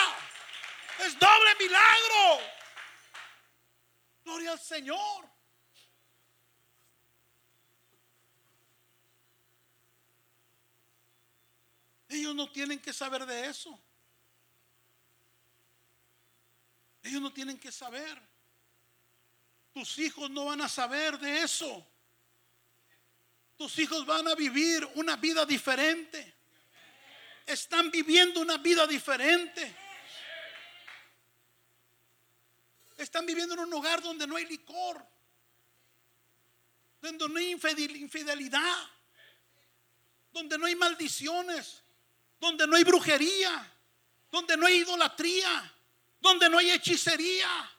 Es doble milagro. Gloria al Señor. Ellos no tienen que saber de eso. Ellos no tienen que saber. Tus hijos no van a saber de eso. Tus hijos van a vivir una vida diferente. Están viviendo una vida diferente. Están viviendo en un hogar donde no hay licor, donde no hay infidelidad, donde no hay maldiciones, donde no hay brujería, donde no hay idolatría, donde no hay hechicería.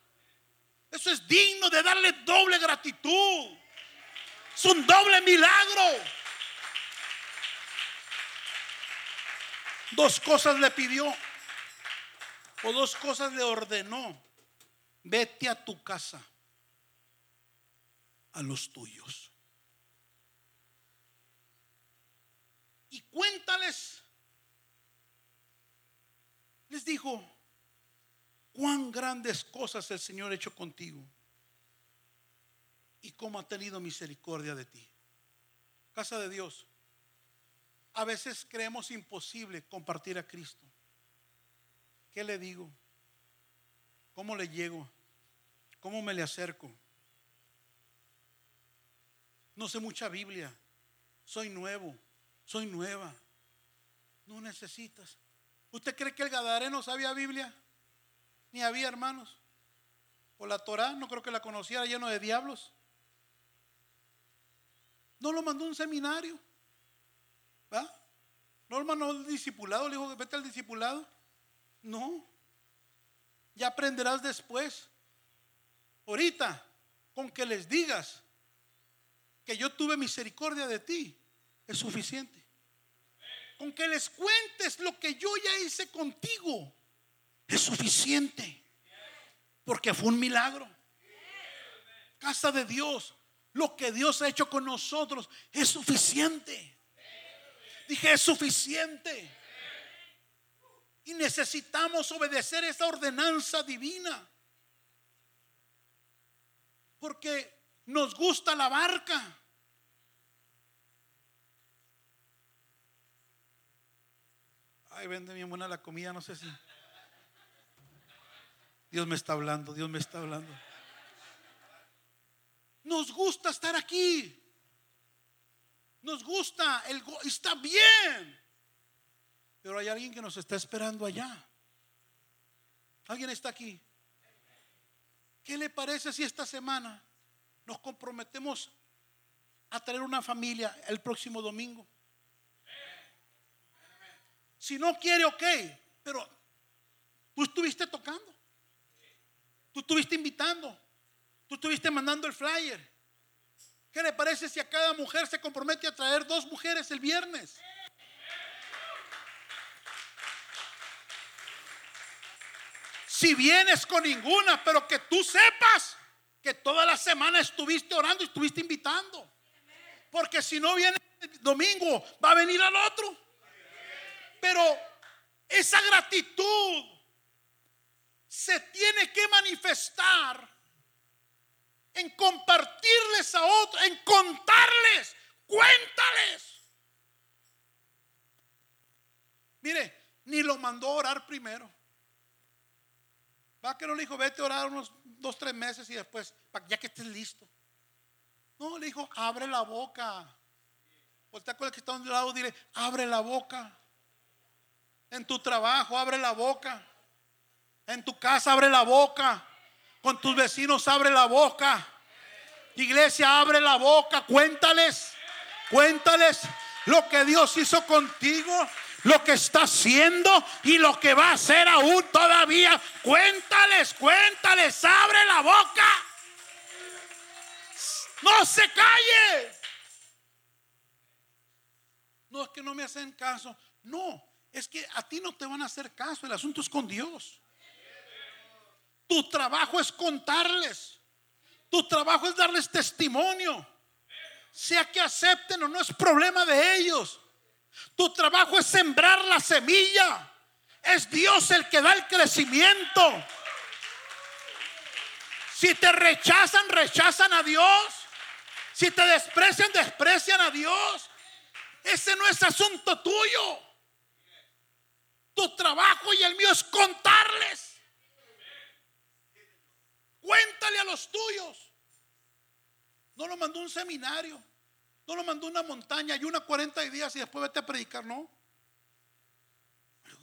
Eso es digno de darle doble gratitud. Es un doble milagro. Dos cosas le pidió. o dos cosas le ordenó. Vete a tu casa, a los tuyos. Y cuéntales, les dijo, cuán grandes cosas el Señor ha hecho contigo y cómo ha tenido misericordia de ti. Casa de Dios. A veces creemos imposible compartir a Cristo. ¿Qué le digo? ¿Cómo le llego? ¿Cómo me le acerco? No sé mucha Biblia. Soy nuevo. Soy nueva. No necesitas. ¿Usted cree que el Gadareno sabía Biblia? Ni había hermanos. O la Torah, no creo que la conociera lleno de diablos. No lo mandó a un seminario. ¿Va? No lo mandó al discipulado, le dijo, vete al discipulado. No. Ya aprenderás después. Ahorita, con que les digas que yo tuve misericordia de ti, es suficiente. Con que les cuentes lo que yo ya hice contigo, es suficiente. Porque fue un milagro. Casa de Dios, lo que Dios ha hecho con nosotros es suficiente. Dije, es suficiente. Y necesitamos obedecer esa ordenanza divina. Porque nos gusta la barca. Ay, vende bien buena la comida, no sé si. Dios me está hablando, Dios me está hablando. Nos gusta estar aquí. Nos gusta, el está bien. Pero hay alguien que nos está esperando allá. ¿Alguien está aquí? ¿Qué le parece si esta semana nos comprometemos a traer una familia el próximo domingo? Si no quiere, ok, pero tú estuviste tocando, tú estuviste invitando, tú estuviste mandando el flyer. ¿Qué le parece si a cada mujer se compromete a traer dos mujeres el viernes? Si vienes con ninguna, pero que tú sepas que toda la semana estuviste orando y estuviste invitando. Porque si no viene el domingo, va a venir al otro. Pero esa gratitud se tiene que manifestar en compartirles a otros, en contarles, cuéntales. Mire, ni lo mandó a orar primero. Va que no le dijo, vete a orar unos dos, tres meses y después, ya que estés listo. No, le dijo, abre la boca. Voltea con el que está a un lado, dile, abre la boca. En tu trabajo, abre la boca. En tu casa, abre la boca. Con tus vecinos, abre la boca. Iglesia, abre la boca. Cuéntales. Cuéntales lo que Dios hizo contigo lo que está haciendo y lo que va a hacer aún todavía. Cuéntales, cuéntales, abre la boca. No se calle. No es que no me hacen caso. No, es que a ti no te van a hacer caso. El asunto es con Dios. Tu trabajo es contarles. Tu trabajo es darles testimonio. Sea que acepten o no es problema de ellos. Tu trabajo es sembrar la semilla. Es Dios el que da el crecimiento. Si te rechazan, rechazan a Dios. Si te desprecian, desprecian a Dios. Ese no es asunto tuyo. Tu trabajo y el mío es contarles. Cuéntale a los tuyos. No lo mandó un seminario. No lo mandó una montaña y una 40 días y después vete a predicar, no.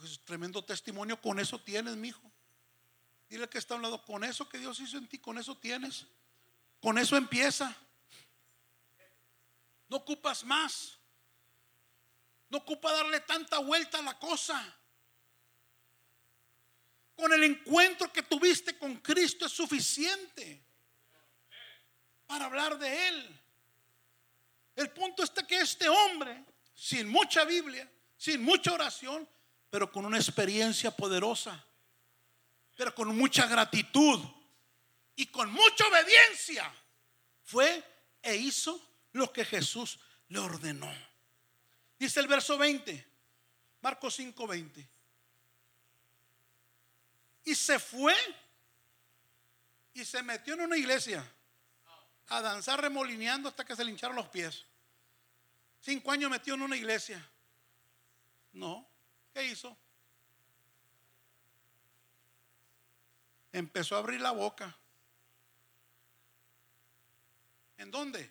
Es tremendo testimonio, con eso tienes, mi hijo. Dile que está a un lado, con eso que Dios hizo en ti, con eso tienes. Con eso empieza. No ocupas más. No ocupa darle tanta vuelta a la cosa. Con el encuentro que tuviste con Cristo es suficiente para hablar de Él. El punto está que este hombre, sin mucha Biblia, sin mucha oración, pero con una experiencia poderosa, pero con mucha gratitud y con mucha obediencia, fue e hizo lo que Jesús le ordenó. Dice el verso 20, Marcos 5, 20. Y se fue y se metió en una iglesia a danzar remolineando hasta que se le hincharon los pies. Cinco años metió en una iglesia. No, ¿qué hizo? Empezó a abrir la boca. ¿En dónde?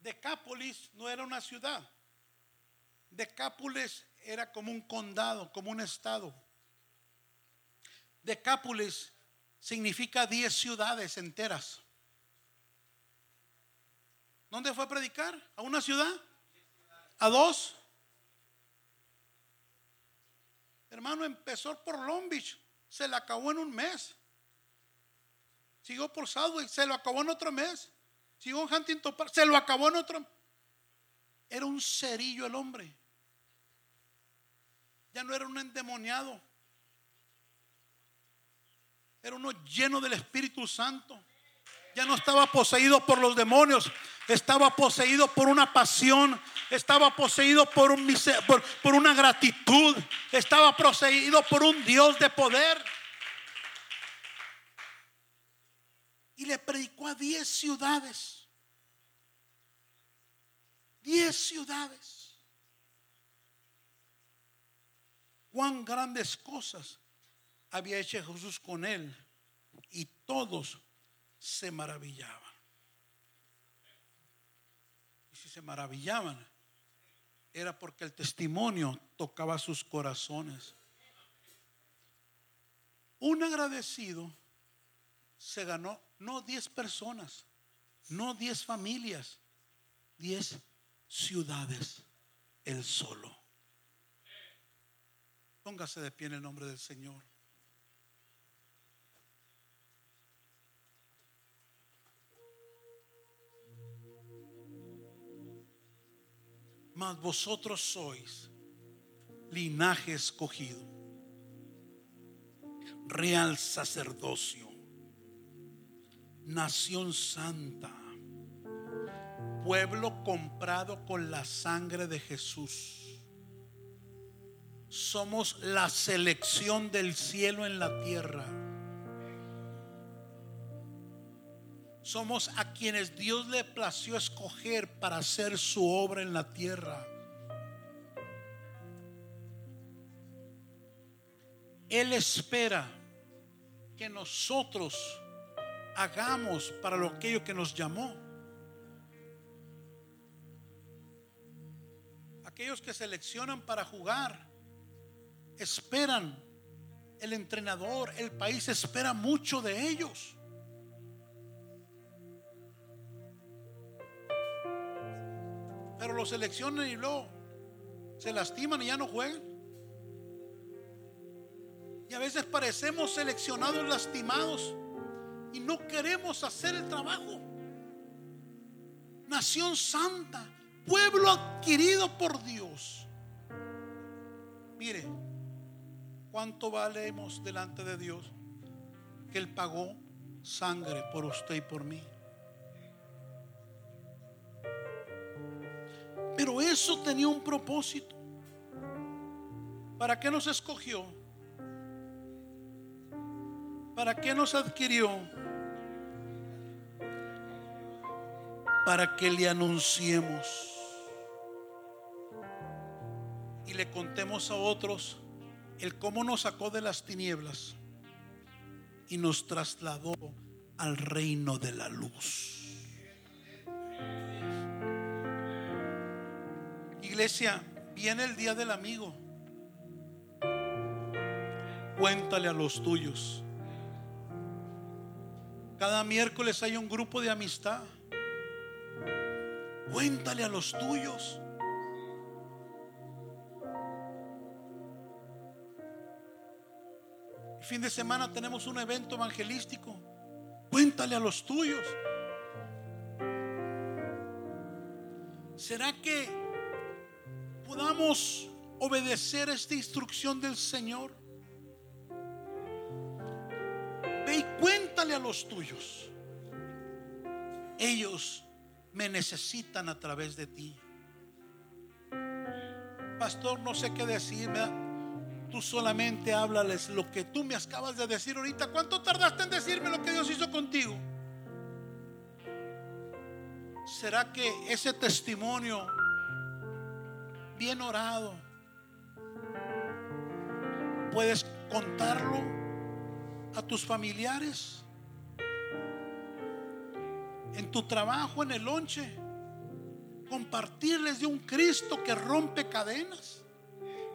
Decápolis no era una ciudad. Decápolis era como un condado, como un estado. Decápolis significa diez ciudades enteras. ¿Dónde fue a predicar? ¿A una ciudad? ¿A dos? Hermano, empezó por Long Beach, se la acabó en un mes. Siguió por Southway, se lo acabó en otro mes. Siguió en Huntington Park, se lo acabó en otro. Era un cerillo el hombre. Ya no era un endemoniado. Era uno lleno del Espíritu Santo. Ya no estaba poseído por los demonios. Estaba poseído por una pasión. Estaba poseído por, un, por, por una gratitud. Estaba poseído por un Dios de poder. Y le predicó a diez ciudades. Diez ciudades. Cuán grandes cosas había hecho Jesús con él y todos se maravillaban. Y si se maravillaban, era porque el testimonio tocaba sus corazones. Un agradecido se ganó no 10 personas, no 10 familias, 10 ciudades, él solo. Póngase de pie en el nombre del Señor. mas vosotros sois linaje escogido, real sacerdocio, nación santa, pueblo comprado con la sangre de Jesús. Somos la selección del cielo en la tierra Somos a quienes Dios le plació escoger para hacer su obra en la tierra. Él espera que nosotros hagamos para lo aquello que nos llamó. Aquellos que seleccionan para jugar, esperan, el entrenador, el país espera mucho de ellos. Pero los seleccionan y luego se lastiman y ya no juegan. Y a veces parecemos seleccionados lastimados y no queremos hacer el trabajo. Nación santa, pueblo adquirido por Dios. Mire, ¿cuánto valemos delante de Dios? Que Él pagó sangre por usted y por mí. Pero eso tenía un propósito. ¿Para qué nos escogió? ¿Para qué nos adquirió? Para que le anunciemos y le contemos a otros el cómo nos sacó de las tinieblas y nos trasladó al reino de la luz. Iglesia, viene el día del amigo. Cuéntale a los tuyos. Cada miércoles hay un grupo de amistad. Cuéntale a los tuyos. fin de semana tenemos un evento evangelístico. Cuéntale a los tuyos. ¿Será que podamos obedecer esta instrucción del Señor? Ve y cuéntale a los tuyos. Ellos me necesitan a través de ti. Pastor, no sé qué decir. ¿verdad? Tú solamente háblales lo que tú me acabas de decir ahorita. ¿Cuánto tardaste en decirme lo que Dios hizo contigo? ¿Será que ese testimonio bien orado puedes contarlo a tus familiares? En tu trabajo, en el lonche, compartirles de un Cristo que rompe cadenas,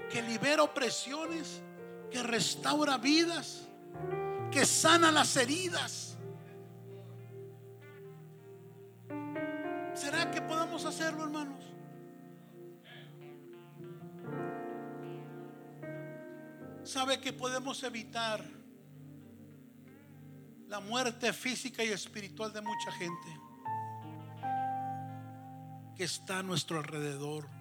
que libera opresiones, que restaura vidas, que sana las heridas. ¿Será que podamos hacerlo, hermanos? ¿Sabe que podemos evitar la muerte física y espiritual de mucha gente que está a nuestro alrededor?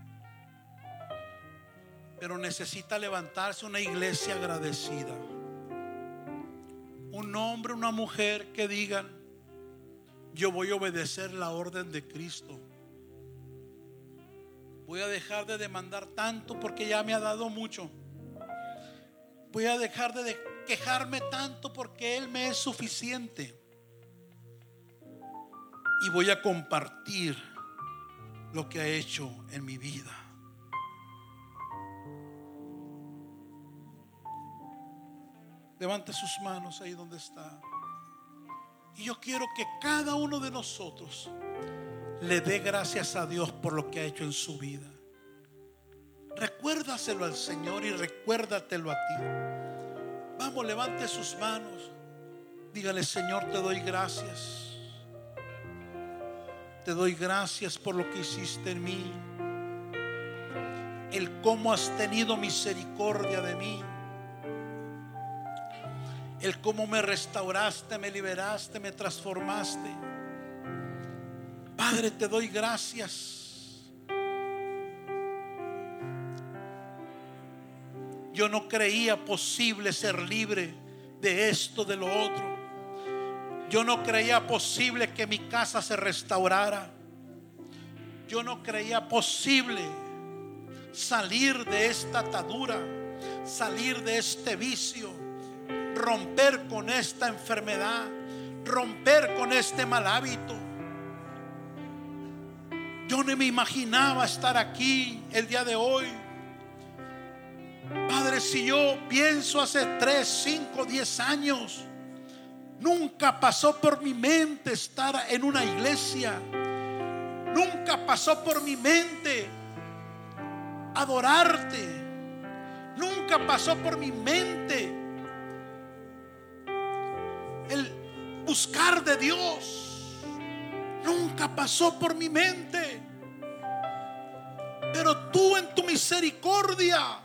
Pero necesita levantarse una iglesia agradecida. Un hombre, una mujer que digan, yo voy a obedecer la orden de Cristo. Voy a dejar de demandar tanto porque ya me ha dado mucho. Voy a dejar de quejarme tanto porque Él me es suficiente. Y voy a compartir lo que ha hecho en mi vida. Levante sus manos ahí donde está. Y yo quiero que cada uno de nosotros le dé gracias a Dios por lo que ha hecho en su vida. Recuérdaselo al Señor y recuérdatelo a ti. Vamos, levante sus manos. Dígale, Señor, te doy gracias. Te doy gracias por lo que hiciste en mí. El cómo has tenido misericordia de mí el cómo me restauraste, me liberaste, me transformaste. Padre, te doy gracias. Yo no creía posible ser libre de esto, de lo otro. Yo no creía posible que mi casa se restaurara. Yo no creía posible salir de esta atadura, salir de este vicio romper con esta enfermedad, romper con este mal hábito. Yo no me imaginaba estar aquí el día de hoy. Padre, si yo pienso hace 3, 5, 10 años, nunca pasó por mi mente estar en una iglesia. Nunca pasó por mi mente adorarte. Nunca pasó por mi mente el buscar de Dios nunca pasó por mi mente. Pero tú en tu misericordia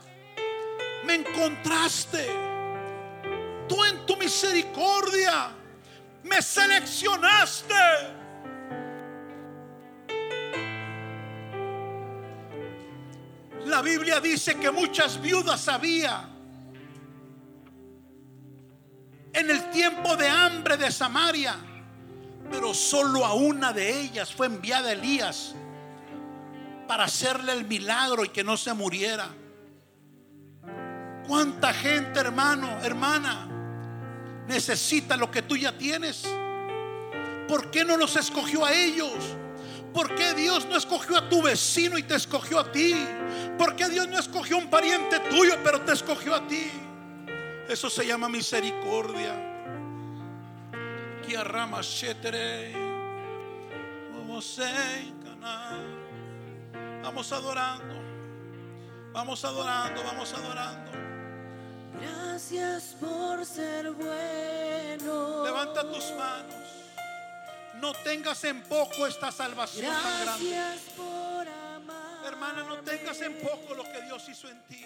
me encontraste. Tú en tu misericordia me seleccionaste. La Biblia dice que muchas viudas había en el tiempo de hambre de Samaria, pero solo a una de ellas fue enviada Elías para hacerle el milagro y que no se muriera. ¿Cuánta gente, hermano, hermana, necesita lo que tú ya tienes? ¿Por qué no los escogió a ellos? ¿Por qué Dios no escogió a tu vecino y te escogió a ti? ¿Por qué Dios no escogió a un pariente tuyo pero te escogió a ti? Eso se llama misericordia. Vamos adorando. Vamos adorando, vamos adorando. Gracias por ser bueno. Levanta tus manos. No tengas en poco esta salvación tan grande. Hermana, no tengas en poco lo que Dios hizo en ti.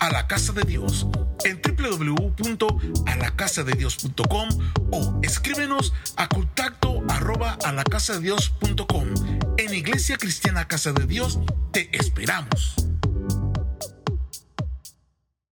A la Casa de Dios en www.alacasadedios.com o escríbenos a contacto arroba alacasadedios.com. En Iglesia Cristiana Casa de Dios te esperamos.